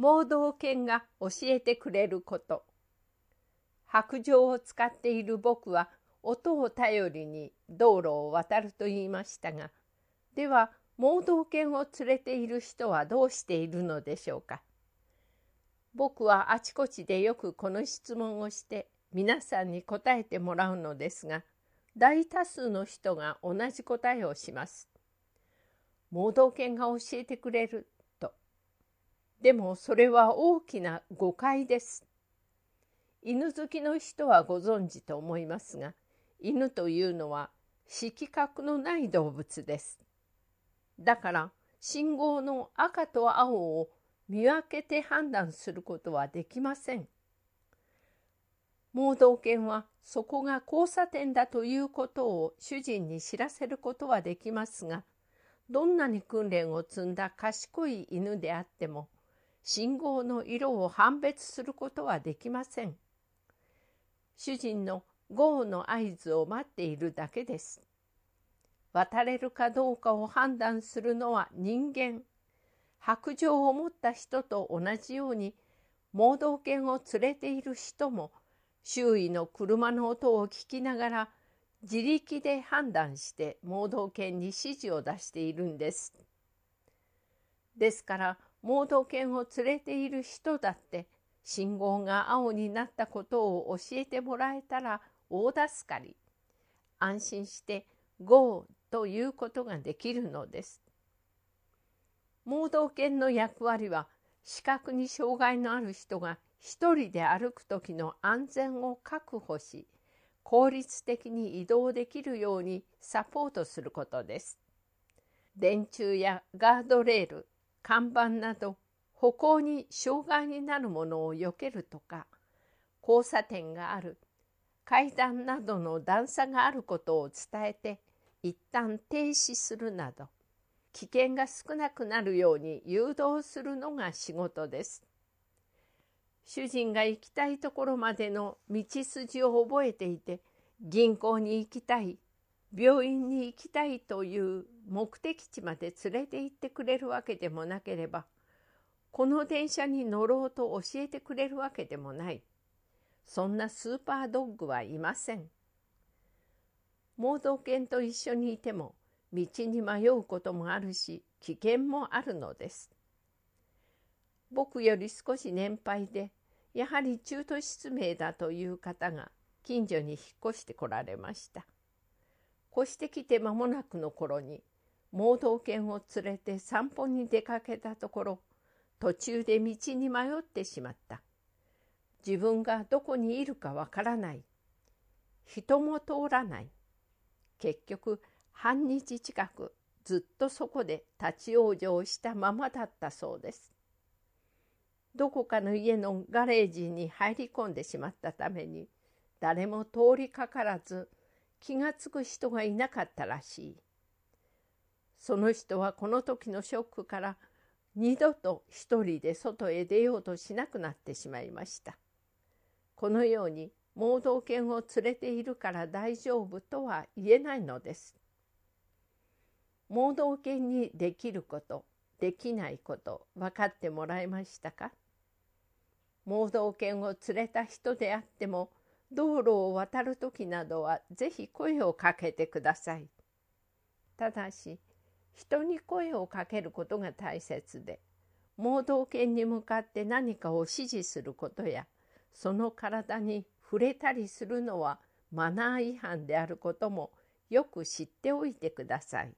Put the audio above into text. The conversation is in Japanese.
盲導犬が教えてくれること白状を使っている僕は音を頼りに道路を渡ると言いましたがでは盲導犬を連れている人はどうしているのでしょうか僕はあちこちでよくこの質問をして皆さんに答えてもらうのですが大多数の人が同じ答えをします。盲導犬が教えてくれる。でもそれは大きな誤解です。犬好きの人はご存知と思いますが犬というのは色覚のない動物です。だから信号の赤と青を見分けて判断することはできません。盲導犬はそこが交差点だということを主人に知らせることはできますがどんなに訓練を積んだ賢い犬であっても信号の色を判別することはできません。主人のゴーの合図を待っているだけです。渡れるかどうかを判断するのは人間。白状を持った人と同じように盲導犬を連れている人も周囲の車の音を聞きながら自力で判断して盲導犬に指示を出しているんです。ですから盲導犬を連れている人だって信号が青になったことを教えてもらえたら大助かり安心して「GO」ということができるのです。盲導犬の役割は視覚に障害のある人が一人で歩く時の安全を確保し効率的に移動できるようにサポートすることです。電柱やガードレール看板など歩行に障害になるものを避けるとか交差点がある階段などの段差があることを伝えて一旦停止するなど危険が少なくなるように誘導するのが仕事です。主人が行きたいところまでの道筋を覚えていて銀行に行きたい病院に行きたいという目的地まで連れて行ってくれるわけでもなければこの電車に乗ろうと教えてくれるわけでもない。そんなスーパードッグはいません。盲導犬と一緒にいても道に迷うこともあるし危険もあるのです。僕より少し年配でやはり中途失明だという方が近所に引っ越してこられました。越してきて間もなくの頃に盲導犬を連れて散歩に出かけたところ途中で道に迷ってしまった。自分がどこにいるかわからない。人も通らない。結局半日近くずっとそこで立ち往生したままだったそうです。どこかの家のガレージに入り込んでしまったために誰も通りかからず気がつく人がいなかったらしい。その人はこの時のショックから二度と一人で外へ出ようとしなくなってしまいました。このように盲導犬を連れているから大丈夫とは言えないのです。盲導犬にできることできないこと分かってもらえましたか？盲導犬を連れた人であっても道路を渡る時などはぜひ声をかけてください。ただし人に声をかけることが大切で盲導犬に向かって何かを指示することやその体に触れたりするのはマナー違反であることもよく知っておいてください。